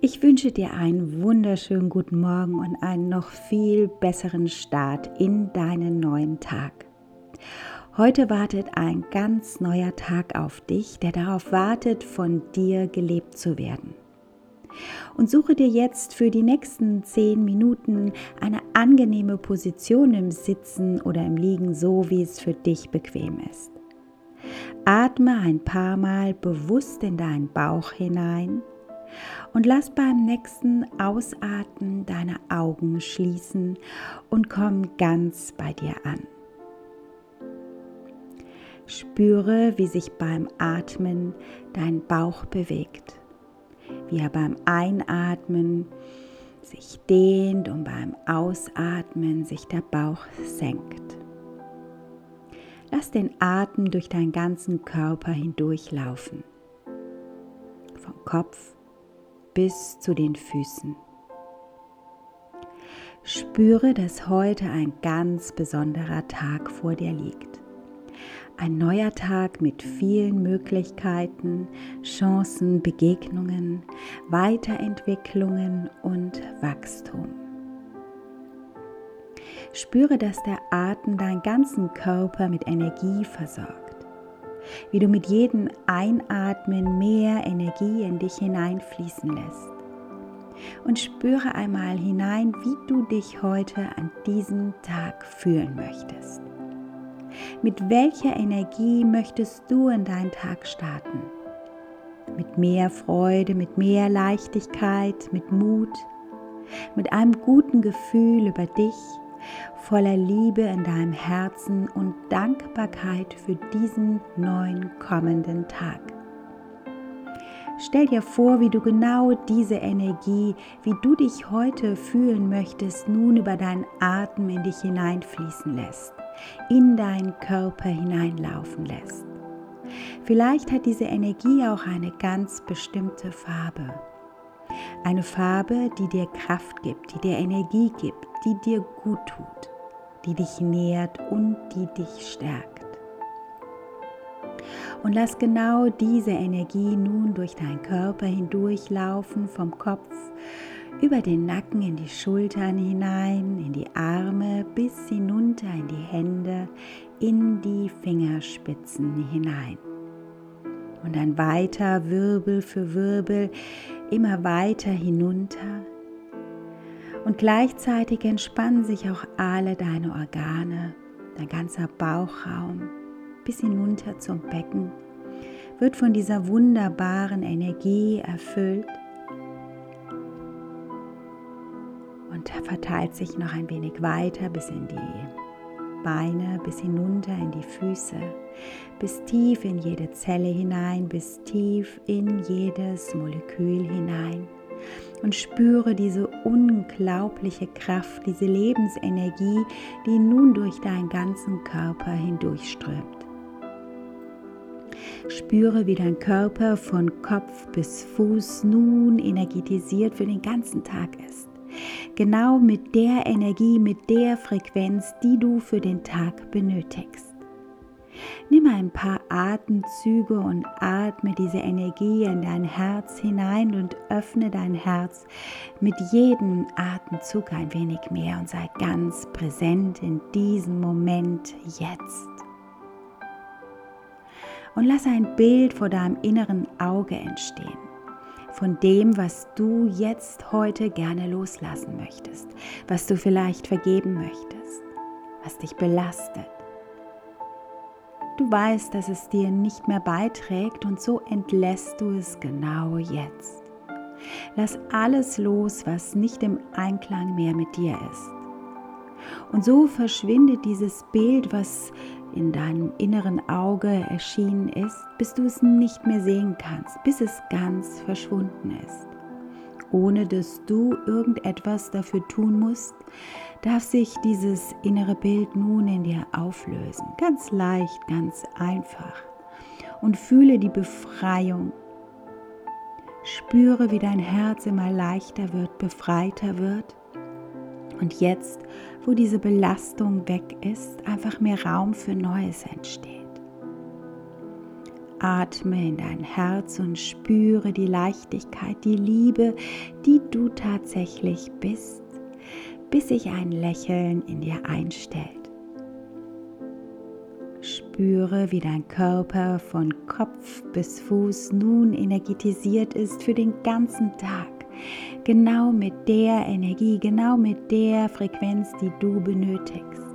Ich wünsche dir einen wunderschönen guten Morgen und einen noch viel besseren Start in deinen neuen Tag. Heute wartet ein ganz neuer Tag auf dich, der darauf wartet, von dir gelebt zu werden. Und suche dir jetzt für die nächsten zehn Minuten eine angenehme Position im Sitzen oder im Liegen, so wie es für dich bequem ist. Atme ein paar Mal bewusst in deinen Bauch hinein und lass beim nächsten Ausatmen deine Augen schließen und komm ganz bei dir an. Spüre, wie sich beim Atmen dein Bauch bewegt, wie er beim Einatmen sich dehnt und beim Ausatmen sich der Bauch senkt. Lass den Atem durch deinen ganzen Körper hindurchlaufen, vom Kopf bis zu den Füßen. Spüre, dass heute ein ganz besonderer Tag vor dir liegt. Ein neuer Tag mit vielen Möglichkeiten, Chancen, Begegnungen, Weiterentwicklungen und Wachstum. Spüre, dass der Atem deinen ganzen Körper mit Energie versorgt wie du mit jedem Einatmen mehr Energie in dich hineinfließen lässt. Und spüre einmal hinein, wie du dich heute an diesem Tag fühlen möchtest. Mit welcher Energie möchtest du in deinen Tag starten? Mit mehr Freude, mit mehr Leichtigkeit, mit Mut, mit einem guten Gefühl über dich voller Liebe in deinem Herzen und Dankbarkeit für diesen neuen kommenden Tag. Stell dir vor, wie du genau diese Energie, wie du dich heute fühlen möchtest, nun über deinen Atem in dich hineinfließen lässt, in deinen Körper hineinlaufen lässt. Vielleicht hat diese Energie auch eine ganz bestimmte Farbe. Eine Farbe, die dir Kraft gibt, die dir Energie gibt, die dir gut tut, die dich nährt und die dich stärkt. Und lass genau diese Energie nun durch deinen Körper hindurchlaufen, vom Kopf über den Nacken in die Schultern hinein, in die Arme bis hinunter in die Hände, in die Fingerspitzen hinein. Und dann weiter Wirbel für Wirbel, immer weiter hinunter. Und gleichzeitig entspannen sich auch alle deine Organe, dein ganzer Bauchraum bis hinunter zum Becken, wird von dieser wunderbaren Energie erfüllt und verteilt sich noch ein wenig weiter bis in die Beine, bis hinunter in die Füße, bis tief in jede Zelle hinein, bis tief in jedes Molekül hinein und spüre diese unglaubliche Kraft, diese Lebensenergie, die nun durch deinen ganzen Körper hindurchströmt. Spüre, wie dein Körper von Kopf bis Fuß nun energetisiert für den ganzen Tag ist. Genau mit der Energie, mit der Frequenz, die du für den Tag benötigst. Nimm ein paar Atemzüge und atme diese Energie in dein Herz hinein und öffne dein Herz mit jedem Atemzug ein wenig mehr und sei ganz präsent in diesem Moment jetzt. Und lass ein Bild vor deinem inneren Auge entstehen von dem, was du jetzt heute gerne loslassen möchtest, was du vielleicht vergeben möchtest, was dich belastet Du weißt, dass es dir nicht mehr beiträgt und so entlässt du es genau jetzt. Lass alles los, was nicht im Einklang mehr mit dir ist. Und so verschwindet dieses Bild, was in deinem inneren Auge erschienen ist, bis du es nicht mehr sehen kannst, bis es ganz verschwunden ist. Ohne dass du irgendetwas dafür tun musst, darf sich dieses innere Bild nun in dir auflösen. Ganz leicht, ganz einfach. Und fühle die Befreiung. Spüre, wie dein Herz immer leichter wird, befreiter wird. Und jetzt, wo diese Belastung weg ist, einfach mehr Raum für Neues entsteht. Atme in dein Herz und spüre die Leichtigkeit, die Liebe, die du tatsächlich bist, bis sich ein Lächeln in dir einstellt. Spüre, wie dein Körper von Kopf bis Fuß nun energetisiert ist für den ganzen Tag. Genau mit der Energie, genau mit der Frequenz, die du benötigst.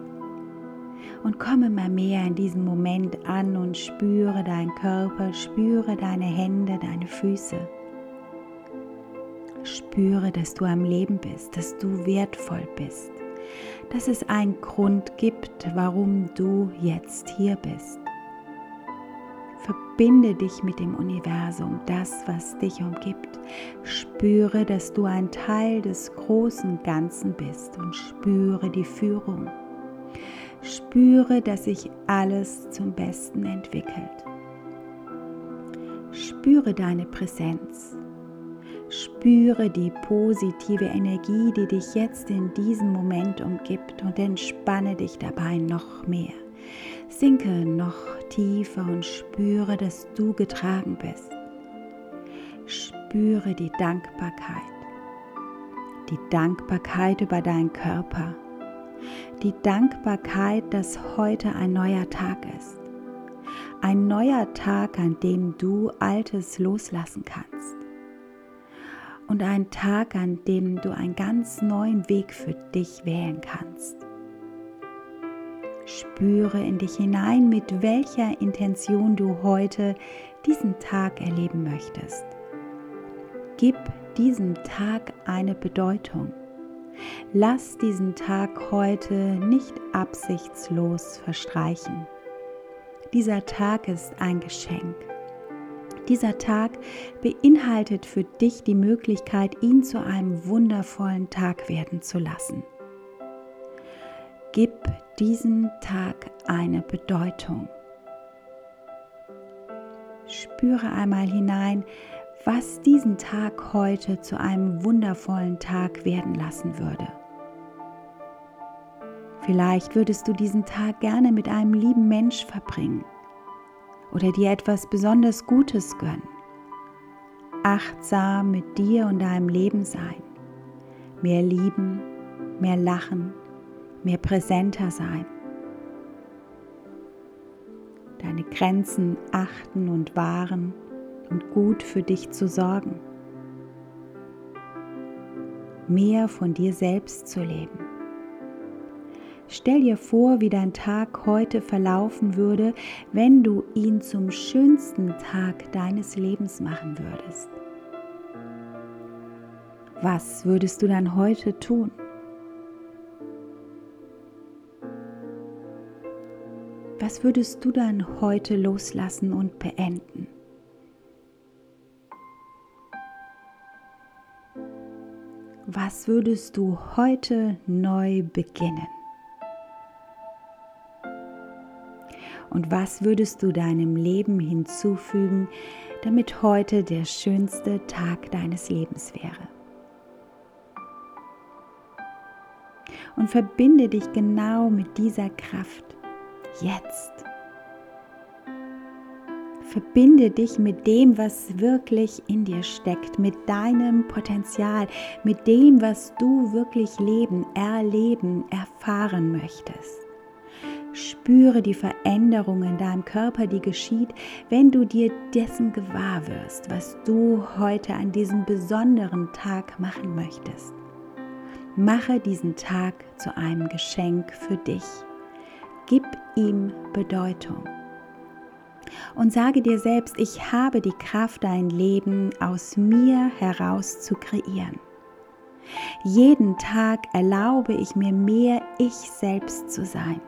Und komme mal mehr in diesem Moment an und spüre deinen Körper, spüre deine Hände, deine Füße. Spüre, dass du am Leben bist, dass du wertvoll bist dass es einen Grund gibt, warum du jetzt hier bist. Verbinde dich mit dem Universum, das, was dich umgibt. Spüre, dass du ein Teil des großen Ganzen bist und spüre die Führung. Spüre, dass sich alles zum Besten entwickelt. Spüre deine Präsenz. Spüre die positive Energie, die dich jetzt in diesem Moment umgibt und entspanne dich dabei noch mehr. Sinke noch tiefer und spüre, dass du getragen bist. Spüre die Dankbarkeit. Die Dankbarkeit über deinen Körper. Die Dankbarkeit, dass heute ein neuer Tag ist. Ein neuer Tag, an dem du Altes loslassen kannst und ein Tag, an dem du einen ganz neuen Weg für dich wählen kannst. Spüre in dich hinein, mit welcher Intention du heute diesen Tag erleben möchtest. Gib diesem Tag eine Bedeutung. Lass diesen Tag heute nicht absichtslos verstreichen. Dieser Tag ist ein Geschenk. Dieser Tag beinhaltet für dich die Möglichkeit, ihn zu einem wundervollen Tag werden zu lassen. Gib diesem Tag eine Bedeutung. Spüre einmal hinein, was diesen Tag heute zu einem wundervollen Tag werden lassen würde. Vielleicht würdest du diesen Tag gerne mit einem lieben Mensch verbringen oder dir etwas besonders Gutes gönnen. Achtsam mit dir und deinem Leben sein. Mehr lieben, mehr lachen, mehr präsenter sein. Deine Grenzen achten und wahren und gut für dich zu sorgen. Mehr von dir selbst zu leben. Stell dir vor, wie dein Tag heute verlaufen würde, wenn du ihn zum schönsten Tag deines Lebens machen würdest. Was würdest du dann heute tun? Was würdest du dann heute loslassen und beenden? Was würdest du heute neu beginnen? Und was würdest du deinem Leben hinzufügen, damit heute der schönste Tag deines Lebens wäre? Und verbinde dich genau mit dieser Kraft jetzt. Verbinde dich mit dem, was wirklich in dir steckt, mit deinem Potenzial, mit dem, was du wirklich leben, erleben, erfahren möchtest. Spüre die Veränderung in deinem Körper, die geschieht, wenn du dir dessen gewahr wirst, was du heute an diesem besonderen Tag machen möchtest. Mache diesen Tag zu einem Geschenk für dich. Gib ihm Bedeutung. Und sage dir selbst, ich habe die Kraft, dein Leben aus mir heraus zu kreieren. Jeden Tag erlaube ich mir mehr, ich selbst zu sein.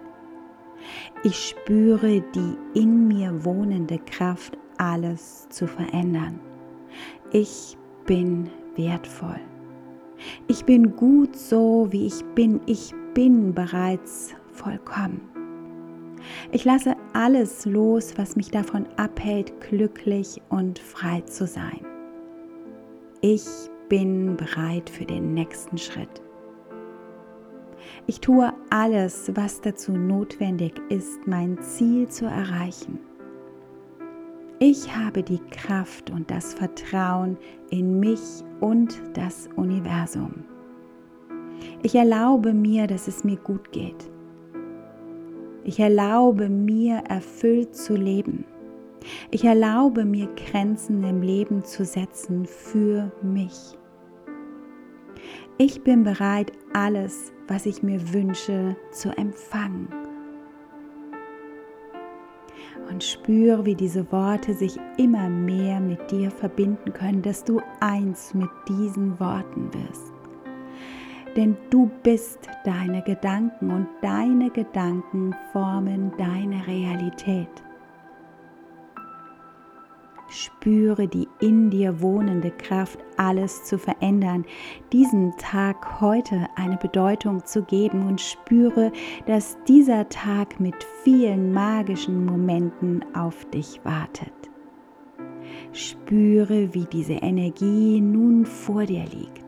Ich spüre die in mir wohnende Kraft, alles zu verändern. Ich bin wertvoll. Ich bin gut so, wie ich bin. Ich bin bereits vollkommen. Ich lasse alles los, was mich davon abhält, glücklich und frei zu sein. Ich bin bereit für den nächsten Schritt. Ich tue alles, was dazu notwendig ist, mein Ziel zu erreichen. Ich habe die Kraft und das Vertrauen in mich und das Universum. Ich erlaube mir, dass es mir gut geht. Ich erlaube mir, erfüllt zu leben. Ich erlaube mir, Grenzen im Leben zu setzen für mich. Ich bin bereit, alles, was ich mir wünsche, zu empfangen. Und spüre, wie diese Worte sich immer mehr mit dir verbinden können, dass du eins mit diesen Worten wirst. Denn du bist deine Gedanken und deine Gedanken formen deine Realität. Spüre die in dir wohnende Kraft, alles zu verändern, diesem Tag heute eine Bedeutung zu geben und spüre, dass dieser Tag mit vielen magischen Momenten auf dich wartet. Spüre, wie diese Energie nun vor dir liegt.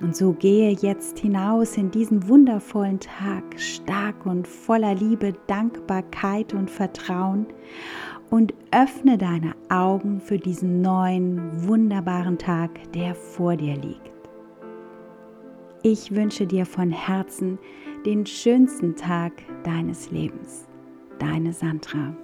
Und so gehe jetzt hinaus in diesen wundervollen Tag, stark und voller Liebe, Dankbarkeit und Vertrauen und öffne deine Augen für diesen neuen, wunderbaren Tag, der vor dir liegt. Ich wünsche dir von Herzen den schönsten Tag deines Lebens. Deine Sandra.